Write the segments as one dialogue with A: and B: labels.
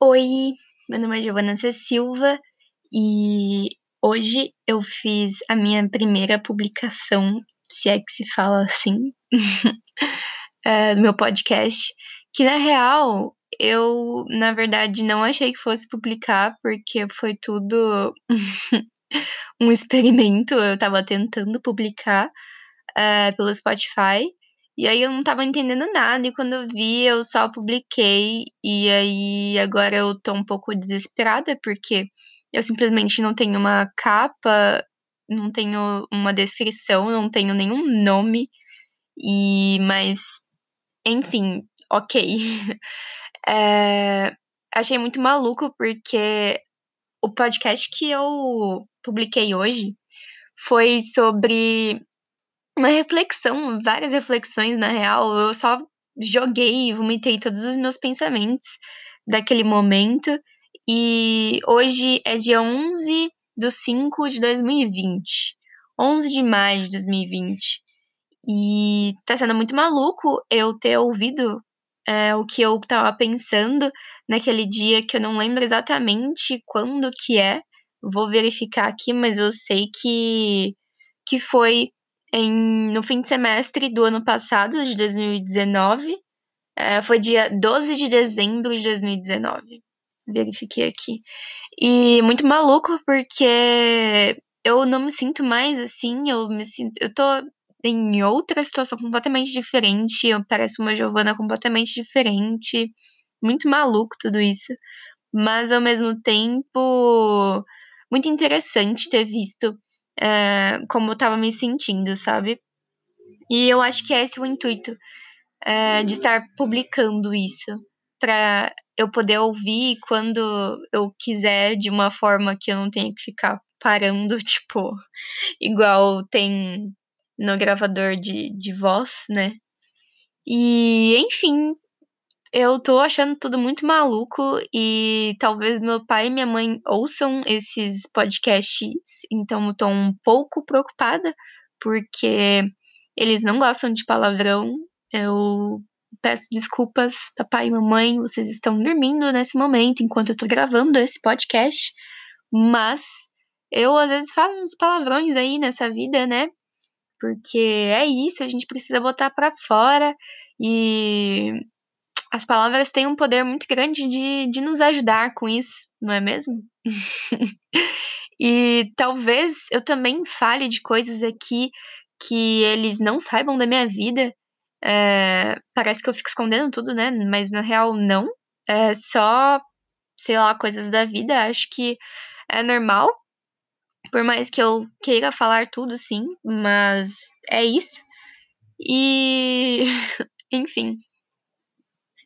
A: Oi, meu nome é Giovana C. Silva e hoje eu fiz a minha primeira publicação, se é que se fala assim, é, do meu podcast, que na real eu, na verdade, não achei que fosse publicar, porque foi tudo um experimento, eu tava tentando publicar é, pelo Spotify. E aí eu não tava entendendo nada, e quando eu vi, eu só publiquei. E aí agora eu tô um pouco desesperada, porque eu simplesmente não tenho uma capa, não tenho uma descrição, não tenho nenhum nome. E mas enfim, ok. é, achei muito maluco porque o podcast que eu publiquei hoje foi sobre uma reflexão, várias reflexões na real. Eu só joguei, vomitei todos os meus pensamentos daquele momento. E hoje é dia 11 de 5 de 2020. 11 de maio de 2020. E tá sendo muito maluco eu ter ouvido é, o que eu tava pensando naquele dia que eu não lembro exatamente quando que é. Vou verificar aqui, mas eu sei que, que foi em, no fim de semestre do ano passado, de 2019. É, foi dia 12 de dezembro de 2019. Verifiquei aqui. E muito maluco, porque eu não me sinto mais assim, eu me sinto. Eu tô em outra situação completamente diferente. Eu pareço uma Giovana completamente diferente. Muito maluco tudo isso. Mas ao mesmo tempo, muito interessante ter visto é, como eu tava me sentindo, sabe? E eu acho que esse é o intuito é, de estar publicando isso, para eu poder ouvir quando eu quiser, de uma forma que eu não tenha que ficar parando, tipo, igual tem no gravador de, de voz, né? E, enfim, eu tô achando tudo muito maluco e talvez meu pai e minha mãe ouçam esses podcasts, então eu tô um pouco preocupada porque eles não gostam de palavrão. Eu peço desculpas, papai e mamãe, vocês estão dormindo nesse momento enquanto eu tô gravando esse podcast, mas eu às vezes falo uns palavrões aí nessa vida, né? Porque é isso, a gente precisa botar para fora e as palavras têm um poder muito grande de, de nos ajudar com isso, não é mesmo? e talvez eu também fale de coisas aqui que eles não saibam da minha vida. É, parece que eu fico escondendo tudo, né? Mas na real, não. É só, sei lá, coisas da vida. Acho que é normal. Por mais que eu queira falar tudo, sim. Mas é isso. E. Enfim.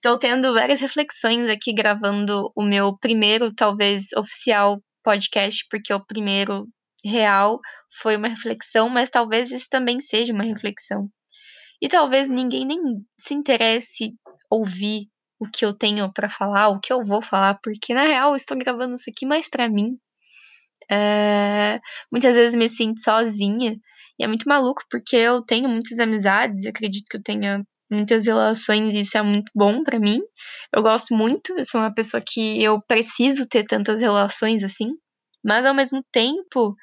A: Estou tendo várias reflexões aqui gravando o meu primeiro, talvez oficial podcast, porque o primeiro real foi uma reflexão, mas talvez isso também seja uma reflexão. E talvez ninguém nem se interesse ouvir o que eu tenho para falar, o que eu vou falar, porque na real eu estou gravando isso aqui mais para mim. É... Muitas vezes me sinto sozinha e é muito maluco porque eu tenho muitas amizades, acredito que eu tenha muitas relações, isso é muito bom para mim. Eu gosto muito, eu sou uma pessoa que eu preciso ter tantas relações assim, mas ao mesmo tempo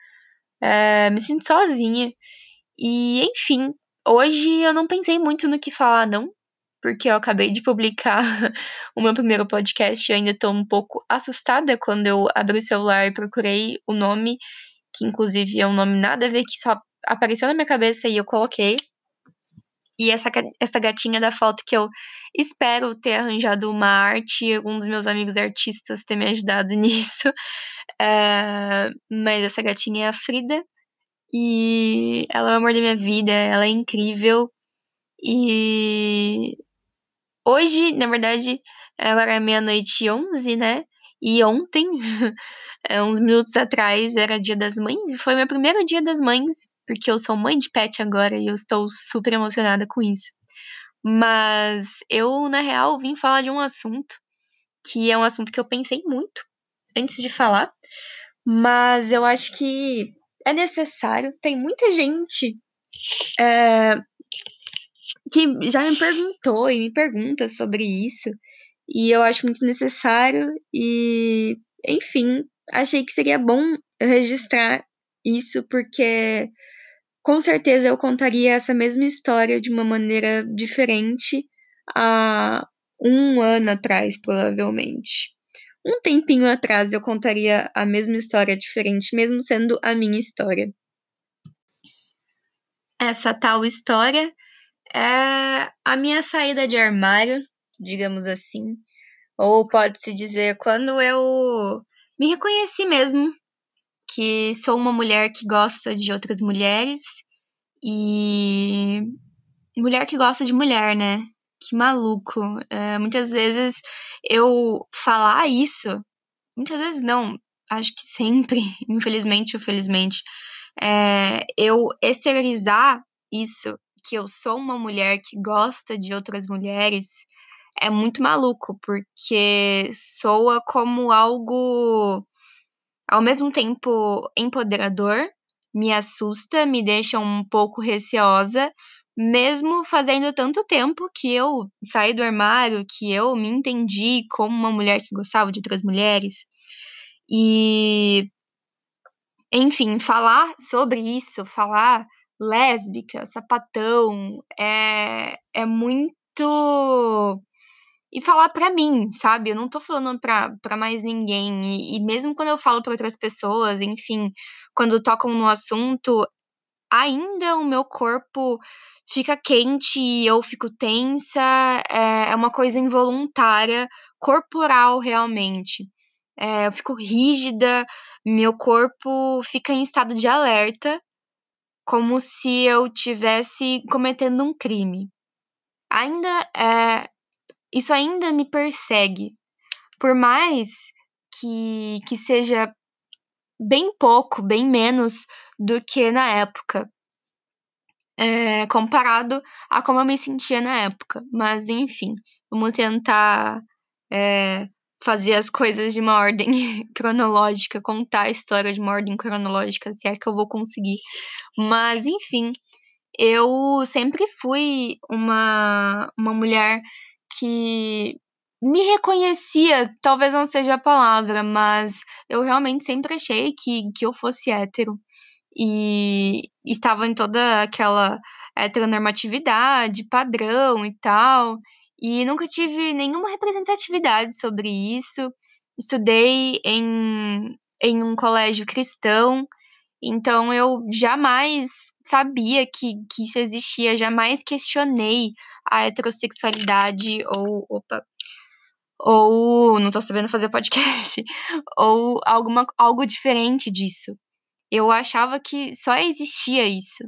A: é, me sinto sozinha. E enfim, hoje eu não pensei muito no que falar, não, porque eu acabei de publicar o meu primeiro podcast e ainda tô um pouco assustada quando eu abri o celular e procurei o nome, que inclusive é um nome nada a ver, que só apareceu na minha cabeça e eu coloquei. E essa, essa gatinha da foto que eu espero ter arranjado uma arte algum dos meus amigos artistas ter me ajudado nisso. É, mas essa gatinha é a Frida. E ela é o amor da minha vida, ela é incrível. E hoje, na verdade, agora é meia-noite e onze, né? E ontem, uns minutos atrás, era dia das mães, e foi meu primeiro dia das mães porque eu sou mãe de pet agora e eu estou super emocionada com isso. Mas eu, na real, vim falar de um assunto que é um assunto que eu pensei muito antes de falar, mas eu acho que é necessário. Tem muita gente é, que já me perguntou e me pergunta sobre isso. e eu acho muito necessário e, enfim, achei que seria bom eu registrar isso porque com certeza eu contaria essa mesma história de uma maneira diferente há um ano atrás, provavelmente. Um tempinho atrás eu contaria a mesma história diferente, mesmo sendo a minha história. Essa tal história é a minha saída de armário, digamos assim. Ou pode-se dizer quando eu me reconheci mesmo que sou uma mulher que gosta de outras mulheres e mulher que gosta de mulher, né? Que maluco. É, muitas vezes eu falar isso, muitas vezes não, acho que sempre, infelizmente ou felizmente, é, eu exteriorizar isso, que eu sou uma mulher que gosta de outras mulheres, é muito maluco, porque soa como algo ao mesmo tempo empoderador, me assusta, me deixa um pouco receosa, mesmo fazendo tanto tempo que eu saí do armário, que eu me entendi como uma mulher que gostava de outras mulheres. E enfim, falar sobre isso, falar lésbica, sapatão, é, é muito. E falar para mim, sabe? Eu não tô falando pra mais ninguém. E, e mesmo quando eu falo para outras pessoas, enfim, quando tocam no assunto, ainda o meu corpo fica quente e eu fico tensa. É, é uma coisa involuntária, corporal realmente. É, eu fico rígida, meu corpo fica em estado de alerta como se eu tivesse cometendo um crime. Ainda é, isso ainda me persegue. Por mais que, que seja bem pouco, bem menos do que na época. É, comparado a como eu me sentia na época. Mas, enfim, vamos tentar é, fazer as coisas de uma ordem cronológica, contar a história de uma ordem cronológica, se é que eu vou conseguir. Mas, enfim, eu sempre fui uma, uma mulher que me reconhecia, talvez não seja a palavra, mas eu realmente sempre achei que, que eu fosse hétero. E estava em toda aquela heteronormatividade, padrão e tal. E nunca tive nenhuma representatividade sobre isso. Estudei em, em um colégio cristão, então eu jamais sabia que, que isso existia, jamais questionei a heterossexualidade ou. Opa! Ou não tô sabendo fazer podcast, ou alguma, algo diferente disso. Eu achava que só existia isso.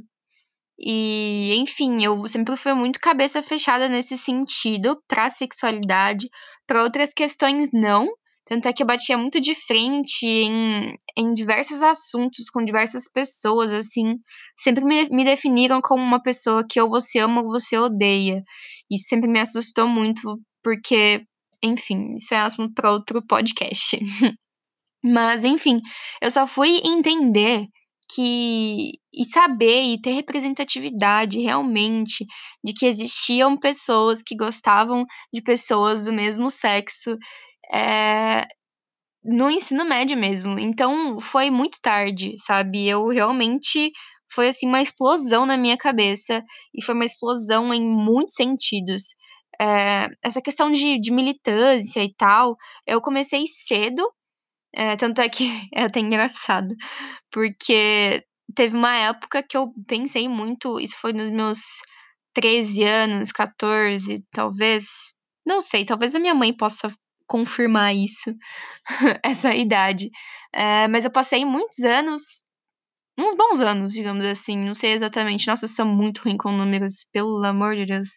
A: E, enfim, eu sempre fui muito cabeça fechada nesse sentido para sexualidade, para outras questões não. Tanto é que eu batia muito de frente em, em diversos assuntos com diversas pessoas, assim. Sempre me, me definiram como uma pessoa que ou você ama ou você odeia. Isso sempre me assustou muito, porque, enfim, isso é assunto para outro podcast. Mas, enfim, eu só fui entender que e saber e ter representatividade realmente de que existiam pessoas que gostavam de pessoas do mesmo sexo é, no ensino médio mesmo. Então foi muito tarde, sabe? Eu realmente foi assim uma explosão na minha cabeça e foi uma explosão em muitos sentidos. É, essa questão de, de militância e tal, eu comecei cedo, é, tanto é que é até engraçado, porque teve uma época que eu pensei muito, isso foi nos meus 13 anos, 14, talvez. Não sei, talvez a minha mãe possa confirmar isso, essa idade. É, mas eu passei muitos anos, uns bons anos, digamos assim, não sei exatamente. Nossa, eu sou muito ruim com números, pelo amor de Deus.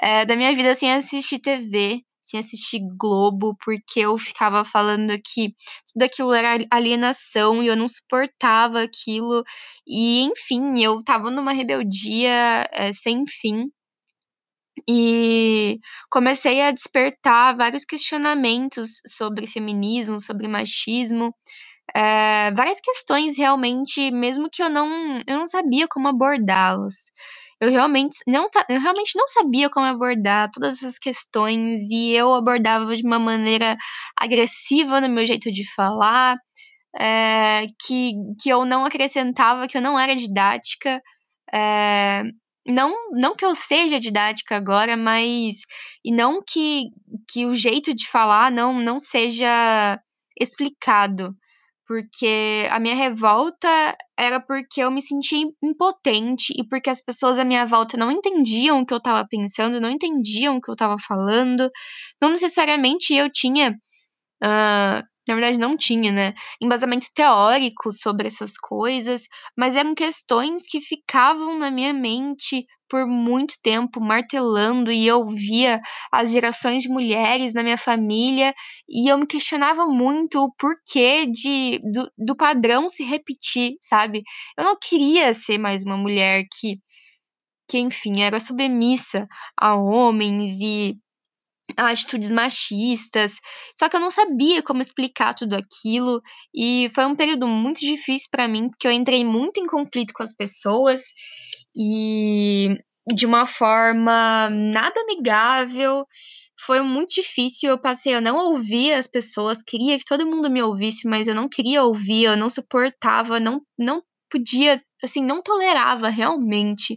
A: É, da minha vida sem assistir TV, sem assistir Globo, porque eu ficava falando que tudo aquilo era alienação e eu não suportava aquilo. E, enfim, eu tava numa rebeldia é, sem fim. E comecei a despertar vários questionamentos sobre feminismo, sobre machismo, é, várias questões realmente, mesmo que eu não, eu não sabia como abordá-las. eu realmente não, eu realmente não sabia como abordar todas essas questões e eu abordava de uma maneira agressiva no meu jeito de falar, é, que, que eu não acrescentava, que eu não era didática. É, não, não que eu seja didática agora, mas e não que, que o jeito de falar não, não seja explicado. Porque a minha revolta era porque eu me sentia impotente e porque as pessoas à minha volta não entendiam o que eu estava pensando, não entendiam o que eu estava falando. Não necessariamente eu tinha uh, na verdade não tinha, né, embasamento teórico sobre essas coisas, mas eram questões que ficavam na minha mente por muito tempo martelando e eu via as gerações de mulheres na minha família e eu me questionava muito o porquê de, do, do padrão se repetir, sabe? Eu não queria ser mais uma mulher que, que enfim, era submissa a homens e atitudes machistas. Só que eu não sabia como explicar tudo aquilo e foi um período muito difícil para mim, porque eu entrei muito em conflito com as pessoas e de uma forma nada amigável. Foi muito difícil, eu passei, eu não ouvia as pessoas, queria que todo mundo me ouvisse, mas eu não queria ouvir, eu não suportava, não, não podia, assim, não tolerava realmente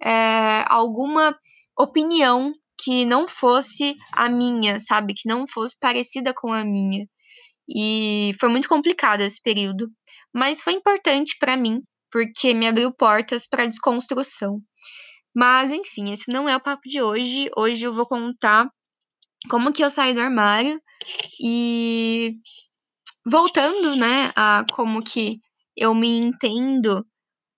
A: é, alguma opinião que não fosse a minha, sabe? Que não fosse parecida com a minha. E foi muito complicado esse período, mas foi importante para mim, porque me abriu portas para desconstrução. Mas enfim, esse não é o papo de hoje. Hoje eu vou contar como que eu saí do armário e voltando, né, a como que eu me entendo,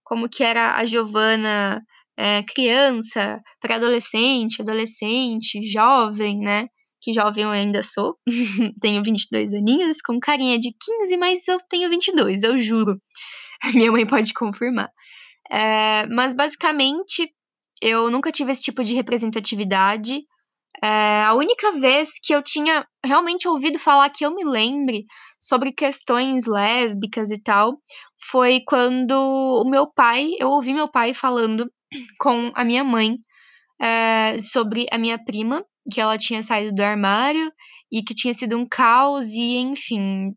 A: como que era a Giovana é, criança, para adolescente, adolescente, jovem, né? Que jovem eu ainda sou. tenho 22 aninhos, com carinha de 15, mas eu tenho 22, eu juro. Minha mãe pode confirmar. É, mas basicamente, eu nunca tive esse tipo de representatividade. É, a única vez que eu tinha realmente ouvido falar que eu me lembre sobre questões lésbicas e tal foi quando o meu pai, eu ouvi meu pai falando com a minha mãe é, sobre a minha prima, que ela tinha saído do armário e que tinha sido um caos, e enfim,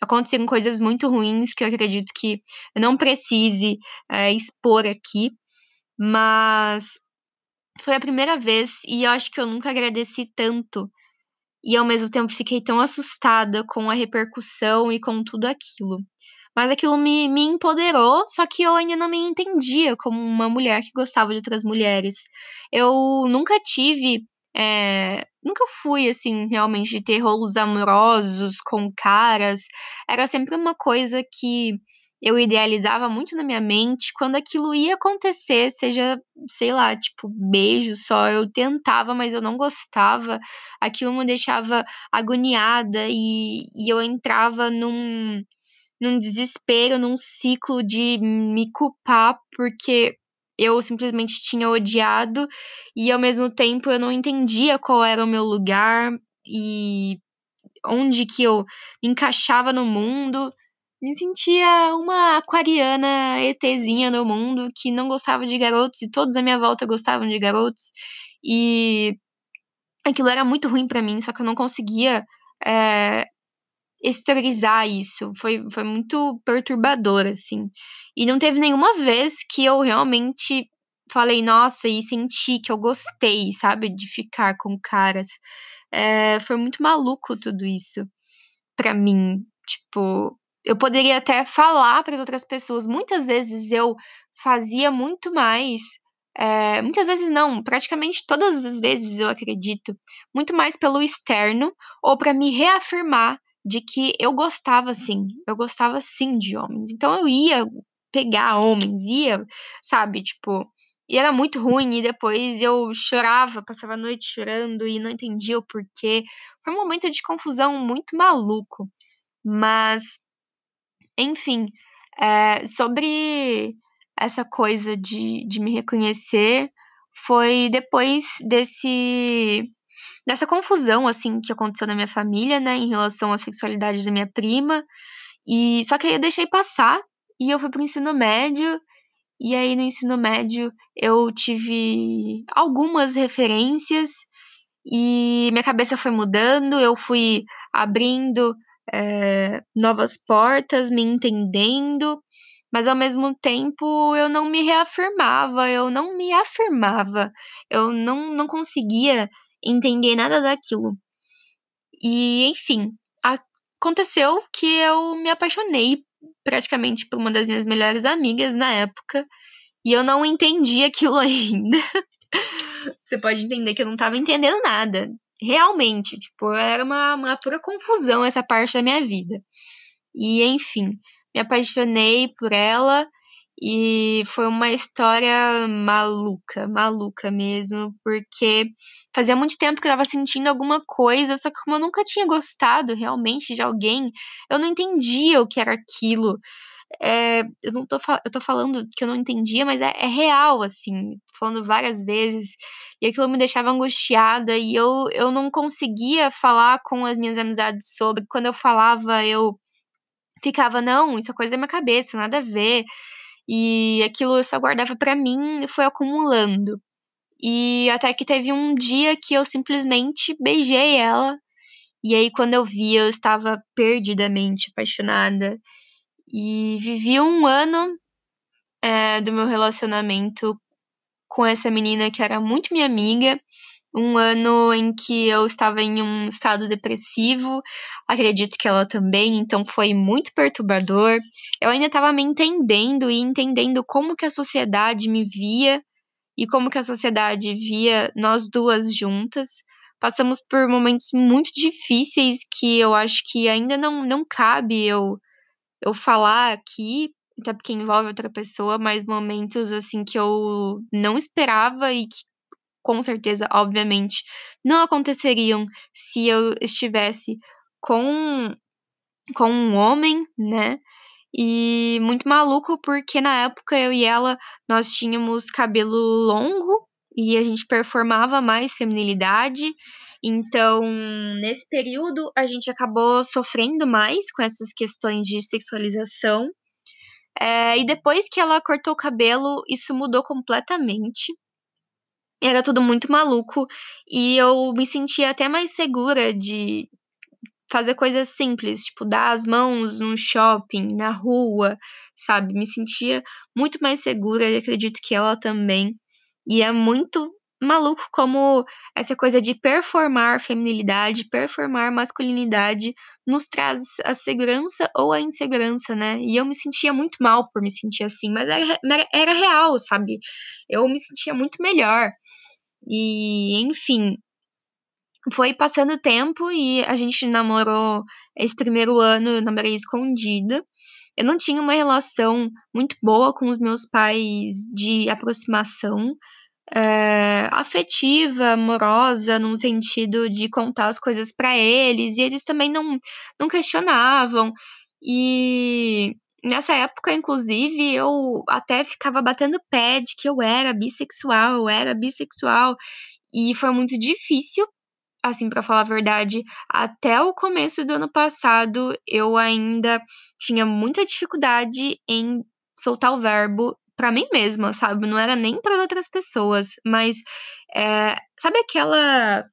A: aconteceram coisas muito ruins que eu acredito que eu não precise é, expor aqui, mas foi a primeira vez e eu acho que eu nunca agradeci tanto e ao mesmo tempo fiquei tão assustada com a repercussão e com tudo aquilo. Mas aquilo me, me empoderou, só que eu ainda não me entendia como uma mulher que gostava de outras mulheres. Eu nunca tive. É, nunca fui, assim, realmente de ter rolos amorosos com caras. Era sempre uma coisa que eu idealizava muito na minha mente. Quando aquilo ia acontecer, seja, sei lá, tipo, beijo só, eu tentava, mas eu não gostava. Aquilo me deixava agoniada e, e eu entrava num num desespero, num ciclo de me culpar porque eu simplesmente tinha odiado e ao mesmo tempo eu não entendia qual era o meu lugar e onde que eu me encaixava no mundo. Me sentia uma aquariana ETzinha no mundo que não gostava de garotos e todos à minha volta gostavam de garotos. E aquilo era muito ruim para mim, só que eu não conseguia é, exteriorizar isso. Foi, foi muito perturbador, assim. E não teve nenhuma vez que eu realmente falei, nossa, e senti que eu gostei, sabe, de ficar com caras. É, foi muito maluco tudo isso para mim. Tipo, eu poderia até falar para as outras pessoas. Muitas vezes eu fazia muito mais. É, muitas vezes não, praticamente todas as vezes eu acredito, muito mais pelo externo ou para me reafirmar de que eu gostava sim, eu gostava sim de homens. Então eu ia pegar homens, ia, sabe, tipo, e era muito ruim, e depois eu chorava, passava a noite chorando e não entendia o porquê. Foi um momento de confusão muito maluco. Mas, enfim, é, sobre essa coisa de, de me reconhecer, foi depois desse dessa confusão, assim, que aconteceu na minha família, né, em relação à sexualidade da minha prima. E só que aí eu deixei passar e eu fui pro ensino médio E aí no ensino médio eu tive algumas referências e minha cabeça foi mudando, eu fui abrindo é, novas portas, me entendendo, mas ao mesmo tempo eu não me reafirmava, eu não me afirmava, eu não, não conseguia entender nada daquilo. E enfim, aconteceu que eu me apaixonei praticamente por uma das minhas melhores amigas na época. E eu não entendi aquilo ainda. Você pode entender que eu não tava entendendo nada. Realmente, tipo, era uma, uma pura confusão essa parte da minha vida. E, enfim, me apaixonei por ela e foi uma história maluca, maluca mesmo, porque fazia muito tempo que eu tava sentindo alguma coisa, só que como eu nunca tinha gostado realmente de alguém, eu não entendia o que era aquilo. É, eu não tô, eu tô falando que eu não entendia, mas é, é real, assim, falando várias vezes, e aquilo me deixava angustiada, e eu, eu não conseguia falar com as minhas amizades sobre. Quando eu falava, eu ficava, não, isso é coisa da minha cabeça, nada a ver. E aquilo eu só guardava para mim e foi acumulando. E até que teve um dia que eu simplesmente beijei ela. E aí, quando eu vi, eu estava perdidamente apaixonada. E vivi um ano é, do meu relacionamento com essa menina que era muito minha amiga um ano em que eu estava em um estado depressivo, acredito que ela também, então foi muito perturbador. Eu ainda estava me entendendo e entendendo como que a sociedade me via e como que a sociedade via nós duas juntas. Passamos por momentos muito difíceis que eu acho que ainda não, não cabe eu, eu falar aqui, até porque envolve outra pessoa, mas momentos assim que eu não esperava e que com certeza, obviamente, não aconteceriam se eu estivesse com, com um homem, né? E muito maluco porque na época eu e ela nós tínhamos cabelo longo e a gente performava mais feminilidade. Então, nesse período, a gente acabou sofrendo mais com essas questões de sexualização. É, e depois que ela cortou o cabelo, isso mudou completamente. Era tudo muito maluco e eu me sentia até mais segura de fazer coisas simples, tipo dar as mãos no shopping, na rua, sabe? Me sentia muito mais segura e acredito que ela também. E é muito maluco como essa coisa de performar feminilidade, performar masculinidade nos traz a segurança ou a insegurança, né? E eu me sentia muito mal por me sentir assim, mas era, era real, sabe? Eu me sentia muito melhor. E, enfim, foi passando o tempo e a gente namorou esse primeiro ano, eu namorei escondida. Eu não tinha uma relação muito boa com os meus pais de aproximação é, afetiva, amorosa, num sentido de contar as coisas para eles, e eles também não, não questionavam. E Nessa época, inclusive, eu até ficava batendo pé de que eu era bissexual, eu era bissexual. E foi muito difícil, assim, para falar a verdade. Até o começo do ano passado, eu ainda tinha muita dificuldade em soltar o verbo para mim mesma, sabe? Não era nem para outras pessoas, mas é, sabe aquela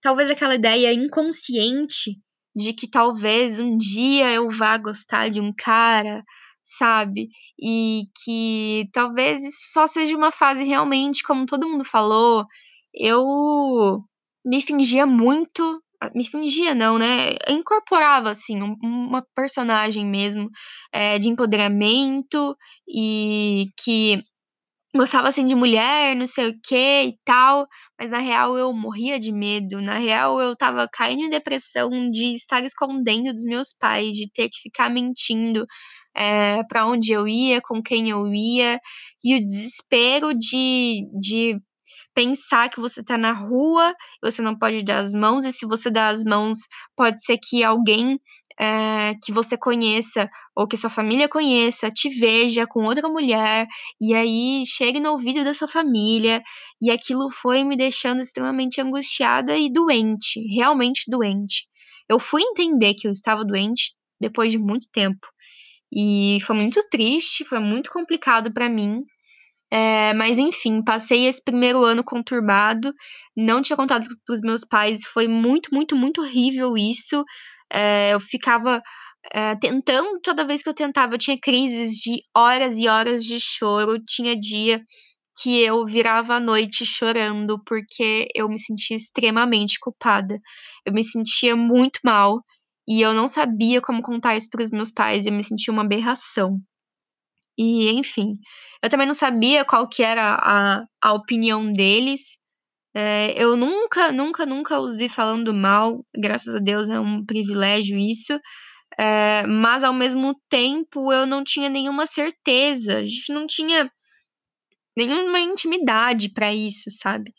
A: talvez aquela ideia inconsciente de que talvez um dia eu vá gostar de um cara, sabe? E que talvez isso só seja uma fase realmente, como todo mundo falou, eu me fingia muito. Me fingia, não, né? Eu incorporava, assim, uma personagem mesmo é, de empoderamento e que gostava assim de mulher, não sei o que e tal, mas na real eu morria de medo. Na real eu tava caindo em depressão de estar escondendo dos meus pais, de ter que ficar mentindo é, para onde eu ia, com quem eu ia, e o desespero de, de pensar que você tá na rua, você não pode dar as mãos, e se você dá as mãos, pode ser que alguém é, que você conheça ou que sua família conheça te veja com outra mulher e aí chegue no ouvido da sua família e aquilo foi me deixando extremamente angustiada e doente, realmente doente. Eu fui entender que eu estava doente depois de muito tempo e foi muito triste, foi muito complicado para mim. É, mas enfim, passei esse primeiro ano conturbado, não tinha contado para os meus pais, foi muito, muito, muito horrível isso. É, eu ficava é, tentando, toda vez que eu tentava, eu tinha crises de horas e horas de choro. Tinha dia que eu virava a noite chorando porque eu me sentia extremamente culpada. Eu me sentia muito mal e eu não sabia como contar isso para os meus pais. Eu me sentia uma aberração. E, enfim, eu também não sabia qual que era a, a opinião deles. É, eu nunca, nunca, nunca os vi falando mal. Graças a Deus é um privilégio isso. É, mas ao mesmo tempo eu não tinha nenhuma certeza. A gente não tinha nenhuma intimidade para isso, sabe?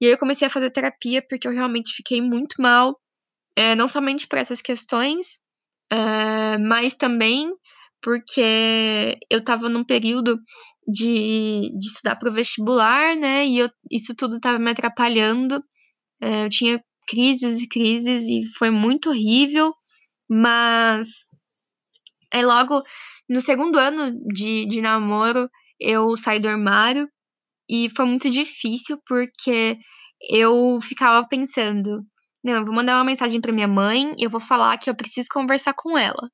A: E aí eu comecei a fazer terapia porque eu realmente fiquei muito mal. É, não somente por essas questões, é, mas também porque eu estava num período de, de estudar para o vestibular, né? E eu, isso tudo estava me atrapalhando. É, eu tinha crises e crises e foi muito horrível, mas é logo no segundo ano de, de namoro eu saí do armário e foi muito difícil porque eu ficava pensando, não, eu vou mandar uma mensagem para minha mãe, eu vou falar que eu preciso conversar com ela.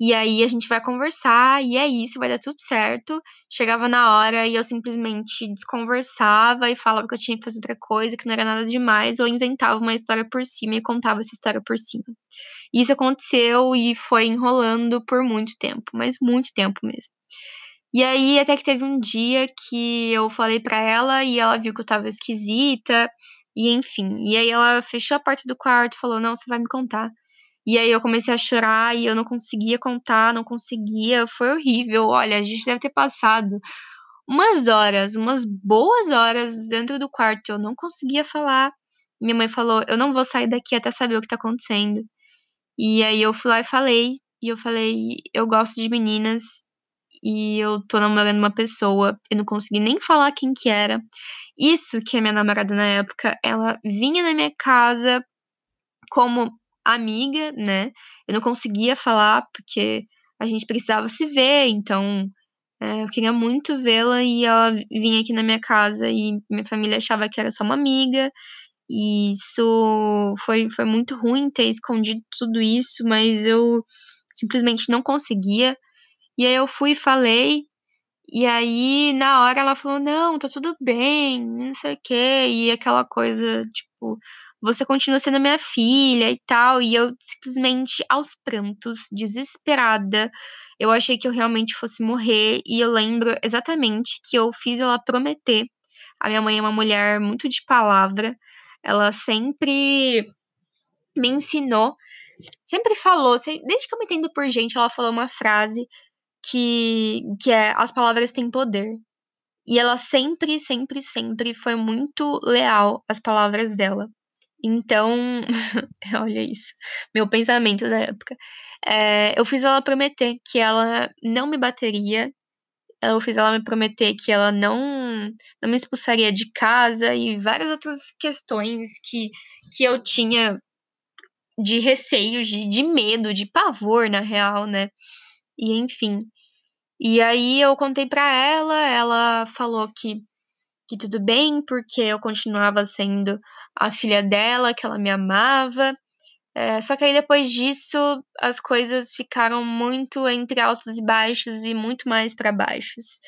A: E aí a gente vai conversar e é isso, vai dar tudo certo. Chegava na hora e eu simplesmente desconversava e falava que eu tinha que fazer outra coisa, que não era nada demais, ou inventava uma história por cima e contava essa história por cima. E isso aconteceu e foi enrolando por muito tempo, mas muito tempo mesmo. E aí até que teve um dia que eu falei para ela e ela viu que eu tava esquisita, e enfim. E aí ela fechou a porta do quarto e falou: "Não, você vai me contar". E aí eu comecei a chorar e eu não conseguia contar, não conseguia, foi horrível. Olha, a gente deve ter passado umas horas, umas boas horas dentro do quarto, eu não conseguia falar. Minha mãe falou: "Eu não vou sair daqui até saber o que tá acontecendo". E aí eu fui lá e falei, e eu falei: "Eu gosto de meninas e eu tô namorando uma pessoa, eu não consegui nem falar quem que era". Isso que a minha namorada na época, ela vinha na minha casa como amiga, né? Eu não conseguia falar porque a gente precisava se ver, então é, eu queria muito vê-la e ela vinha aqui na minha casa e minha família achava que era só uma amiga. E isso foi, foi muito ruim ter escondido tudo isso, mas eu simplesmente não conseguia. E aí eu fui e falei, e aí na hora ela falou: Não, tá tudo bem, não sei o quê. E aquela coisa, tipo, você continua sendo minha filha e tal. E eu simplesmente, aos prantos, desesperada, eu achei que eu realmente fosse morrer. E eu lembro exatamente que eu fiz ela prometer. A minha mãe é uma mulher muito de palavra. Ela sempre me ensinou, sempre falou, desde que eu me entendo por gente, ela falou uma frase que, que é: as palavras têm poder. E ela sempre, sempre, sempre foi muito leal às palavras dela. Então, olha isso, meu pensamento da época. É, eu fiz ela prometer que ela não me bateria. Eu fiz ela me prometer que ela não, não me expulsaria de casa e várias outras questões que, que eu tinha de receio, de, de medo, de pavor, na real, né? E enfim. E aí eu contei pra ela, ela falou que que tudo bem, porque eu continuava sendo a filha dela, que ela me amava. É, só que aí depois disso as coisas ficaram muito entre altos e baixos e muito mais para baixos.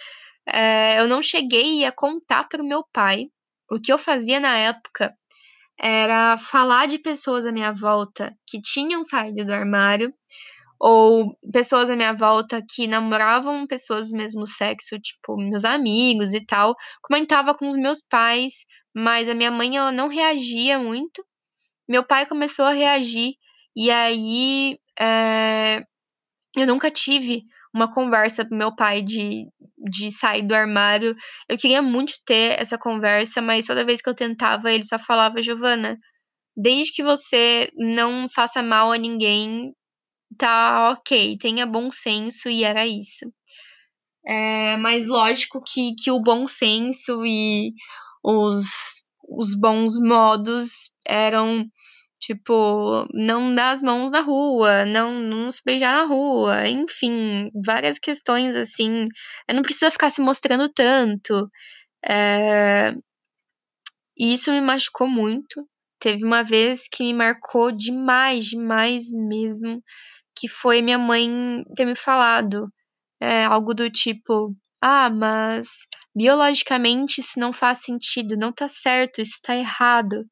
A: É, eu não cheguei a contar para o meu pai. O que eu fazia na época era falar de pessoas à minha volta que tinham saído do armário ou pessoas à minha volta que namoravam pessoas do mesmo sexo, tipo meus amigos e tal, comentava com os meus pais, mas a minha mãe ela não reagia muito. Meu pai começou a reagir e aí é, eu nunca tive uma conversa com meu pai de, de sair do armário. Eu queria muito ter essa conversa, mas toda vez que eu tentava, ele só falava, Giovana, desde que você não faça mal a ninguém, tá ok, tenha bom senso e era isso. É, mas lógico que, que o bom senso e os, os bons modos eram Tipo, não dar as mãos na rua, não, não se beijar na rua, enfim, várias questões assim. Não precisa ficar se mostrando tanto. É... E isso me machucou muito. Teve uma vez que me marcou demais, demais mesmo, que foi minha mãe ter me falado é, algo do tipo: Ah, mas biologicamente isso não faz sentido, não tá certo, isso tá errado.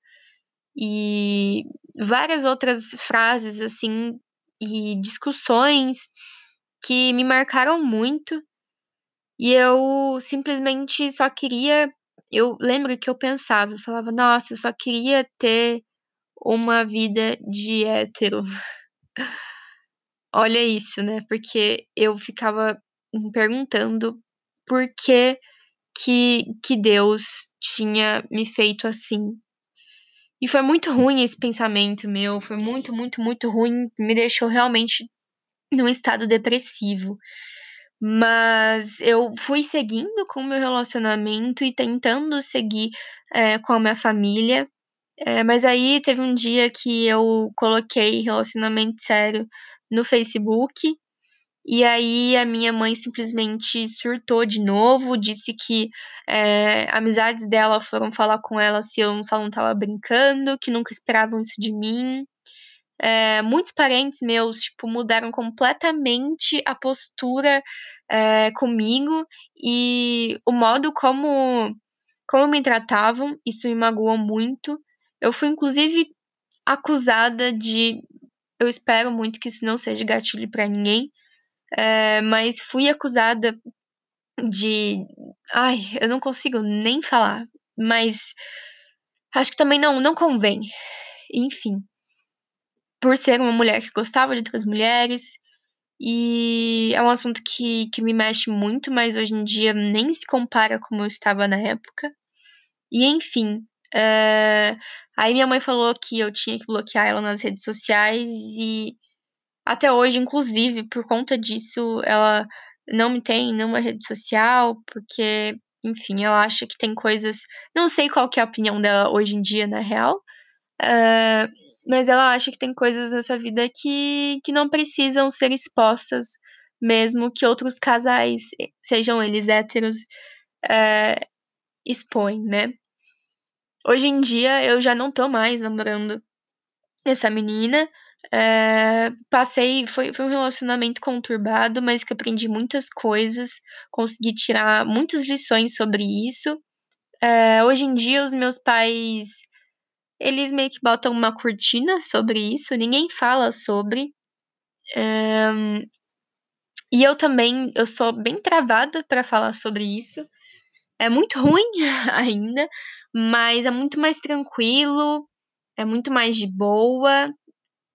A: E várias outras frases assim e discussões que me marcaram muito. E eu simplesmente só queria. Eu lembro que eu pensava, eu falava, nossa, eu só queria ter uma vida de hétero. Olha isso, né? Porque eu ficava me perguntando por que, que, que Deus tinha me feito assim. E foi muito ruim esse pensamento meu, foi muito, muito, muito ruim, me deixou realmente num estado depressivo. Mas eu fui seguindo com o meu relacionamento e tentando seguir é, com a minha família. É, mas aí teve um dia que eu coloquei relacionamento sério no Facebook e aí a minha mãe simplesmente surtou de novo, disse que é, amizades dela foram falar com ela se eu só não tava brincando, que nunca esperavam isso de mim. É, muitos parentes meus, tipo, mudaram completamente a postura é, comigo e o modo como, como me tratavam, isso me magoou muito. Eu fui, inclusive, acusada de. Eu espero muito que isso não seja gatilho para ninguém, é, mas fui acusada de. Ai, eu não consigo nem falar, mas acho que também não, não convém. Enfim, por ser uma mulher que gostava de outras mulheres, e é um assunto que, que me mexe muito, mas hoje em dia nem se compara como eu estava na época. E enfim, é, aí minha mãe falou que eu tinha que bloquear ela nas redes sociais e até hoje, inclusive, por conta disso, ela não me tem em nenhuma rede social, porque, enfim, ela acha que tem coisas. Não sei qual que é a opinião dela hoje em dia, na real. Uh, mas ela acha que tem coisas nessa vida que, que não precisam ser expostas, mesmo que outros casais, sejam eles héteros, expõem, né? Hoje em dia eu já não tô mais namorando essa menina. É, passei, foi, foi um relacionamento conturbado, mas que aprendi muitas coisas, consegui tirar muitas lições sobre isso. É, hoje em dia, os meus pais, eles meio que botam uma cortina sobre isso, ninguém fala sobre. É, e eu também, eu sou bem travada para falar sobre isso. É muito ruim ainda, mas é muito mais tranquilo, é muito mais de boa.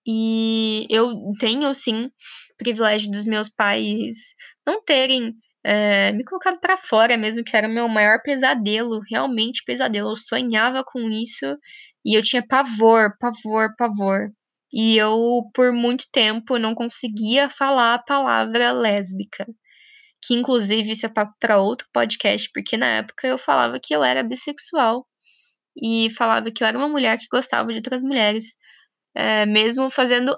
A: E eu tenho, sim, privilégio dos meus pais não terem é, me colocado para fora, mesmo que era o meu maior pesadelo, realmente pesadelo. Eu sonhava com isso e eu tinha pavor, pavor, pavor. E eu, por muito tempo, não conseguia falar a palavra lésbica. Que, inclusive, isso é para outro podcast, porque na época eu falava que eu era bissexual e falava que eu era uma mulher que gostava de outras mulheres é, mesmo fazendo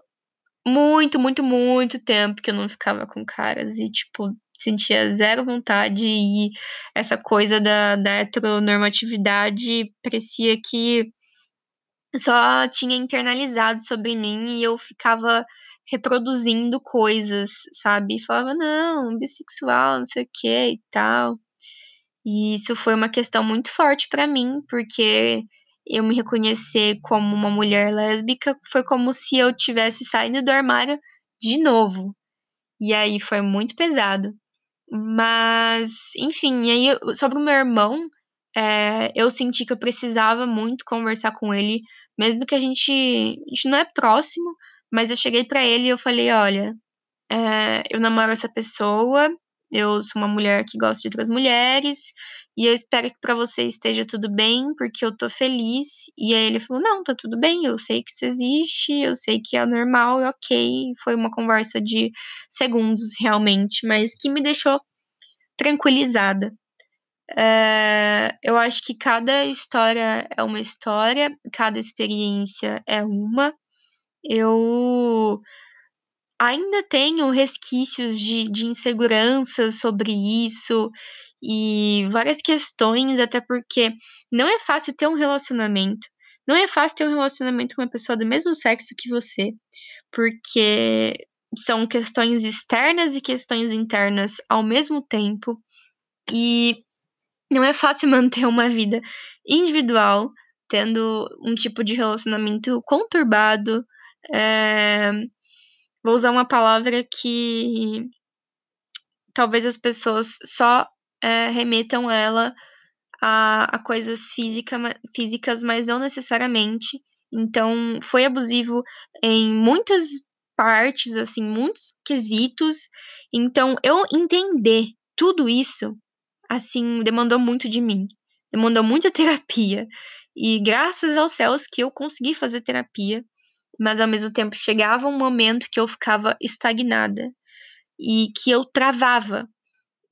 A: muito, muito, muito tempo que eu não ficava com caras e, tipo, sentia zero vontade e essa coisa da, da heteronormatividade parecia que só tinha internalizado sobre mim e eu ficava reproduzindo coisas, sabe? E falava, não, bissexual, não sei o que e tal. E isso foi uma questão muito forte para mim, porque eu me reconhecer como uma mulher lésbica foi como se eu tivesse saindo do armário de novo. E aí foi muito pesado. Mas, enfim, aí sobre o meu irmão, é, eu senti que eu precisava muito conversar com ele, mesmo que a gente, a gente não é próximo, mas eu cheguei para ele e eu falei, olha, é, eu namoro essa pessoa, eu sou uma mulher que gosta de outras mulheres e eu espero que para você esteja tudo bem, porque eu tô feliz. E aí ele falou: Não, tá tudo bem, eu sei que isso existe, eu sei que é normal, é ok. Foi uma conversa de segundos realmente, mas que me deixou tranquilizada. É, eu acho que cada história é uma história, cada experiência é uma. Eu ainda tenho resquícios de, de insegurança sobre isso e várias questões, até porque não é fácil ter um relacionamento. Não é fácil ter um relacionamento com uma pessoa do mesmo sexo que você, porque são questões externas e questões internas ao mesmo tempo. E não é fácil manter uma vida individual tendo um tipo de relacionamento conturbado. É... Vou usar uma palavra que talvez as pessoas só é, remetam ela a, a coisas física, físicas, mas não necessariamente. Então, foi abusivo em muitas partes, assim, muitos quesitos. Então, eu entender tudo isso, assim, demandou muito de mim. Demandou muita terapia. E graças aos céus que eu consegui fazer terapia, mas ao mesmo tempo chegava um momento que eu ficava estagnada e que eu travava.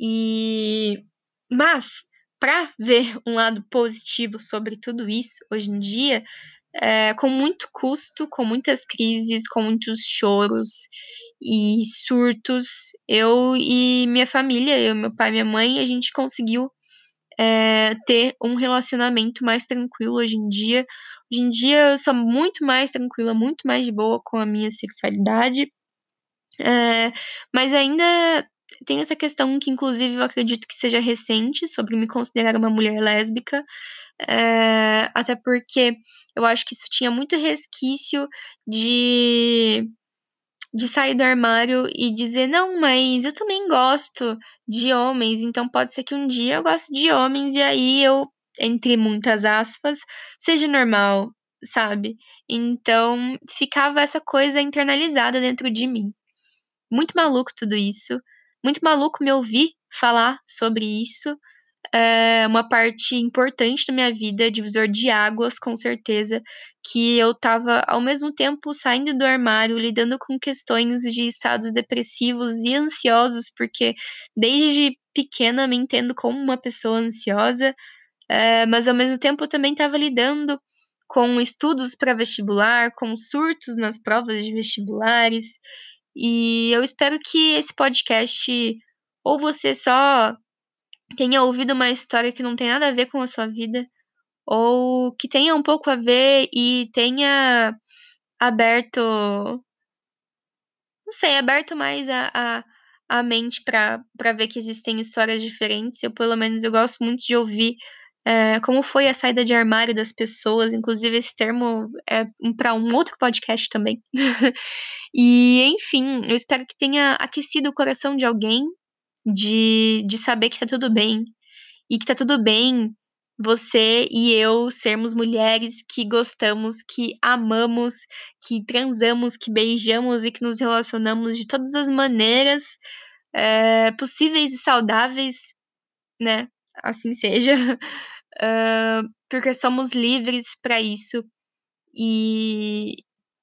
A: E mas para ver um lado positivo sobre tudo isso hoje em dia, é, com muito custo, com muitas crises, com muitos choros e surtos, eu e minha família, eu, meu pai minha mãe, a gente conseguiu é, ter um relacionamento mais tranquilo hoje em dia. Hoje em dia eu sou muito mais tranquila, muito mais de boa com a minha sexualidade. É, mas ainda tem essa questão que, inclusive, eu acredito que seja recente sobre me considerar uma mulher lésbica. É, até porque eu acho que isso tinha muito resquício de de sair do armário e dizer, não, mas eu também gosto de homens, então pode ser que um dia eu goste de homens e aí eu, entre muitas aspas, seja normal, sabe? Então ficava essa coisa internalizada dentro de mim. Muito maluco tudo isso. Muito maluco me ouvir falar sobre isso é uma parte importante da minha vida, divisor de águas, com certeza, que eu estava ao mesmo tempo saindo do armário, lidando com questões de estados depressivos e ansiosos, porque desde pequena me entendo como uma pessoa ansiosa, é, mas ao mesmo tempo eu também estava lidando com estudos para vestibular, com surtos nas provas de vestibulares, e eu espero que esse podcast ou você só tenha ouvido uma história que não tem nada a ver com a sua vida, ou que tenha um pouco a ver e tenha aberto. Não sei, aberto mais a, a, a mente para ver que existem histórias diferentes. Eu, pelo menos, eu gosto muito de ouvir é, como foi a saída de armário das pessoas. Inclusive, esse termo é para um outro podcast também. e, enfim, eu espero que tenha aquecido o coração de alguém de, de saber que tá tudo bem. E que tá tudo bem você e eu sermos mulheres que gostamos, que amamos, que transamos, que beijamos e que nos relacionamos de todas as maneiras é, possíveis e saudáveis, né? Assim seja. Uh, porque somos livres para isso. E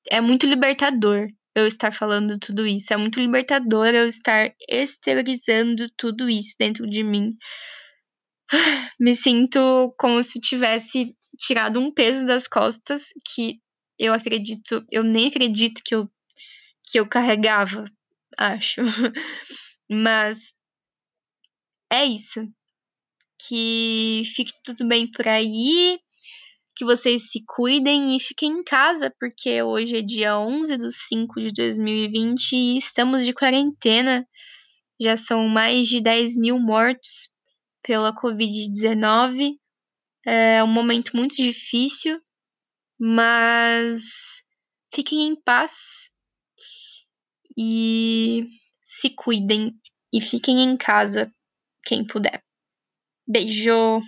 A: é muito libertador eu estar falando tudo isso. É muito libertador eu estar exteriorizando tudo isso dentro de mim. Me sinto como se tivesse tirado um peso das costas que eu acredito, eu nem acredito que eu que eu carregava, acho. Mas é isso. Que fique tudo bem por aí que vocês se cuidem e fiquem em casa, porque hoje é dia 11 de 5 de 2020 e estamos de quarentena. Já são mais de 10 mil mortos pela Covid-19. É um momento muito difícil, mas fiquem em paz e se cuidem e fiquem em casa quem puder. Beijo!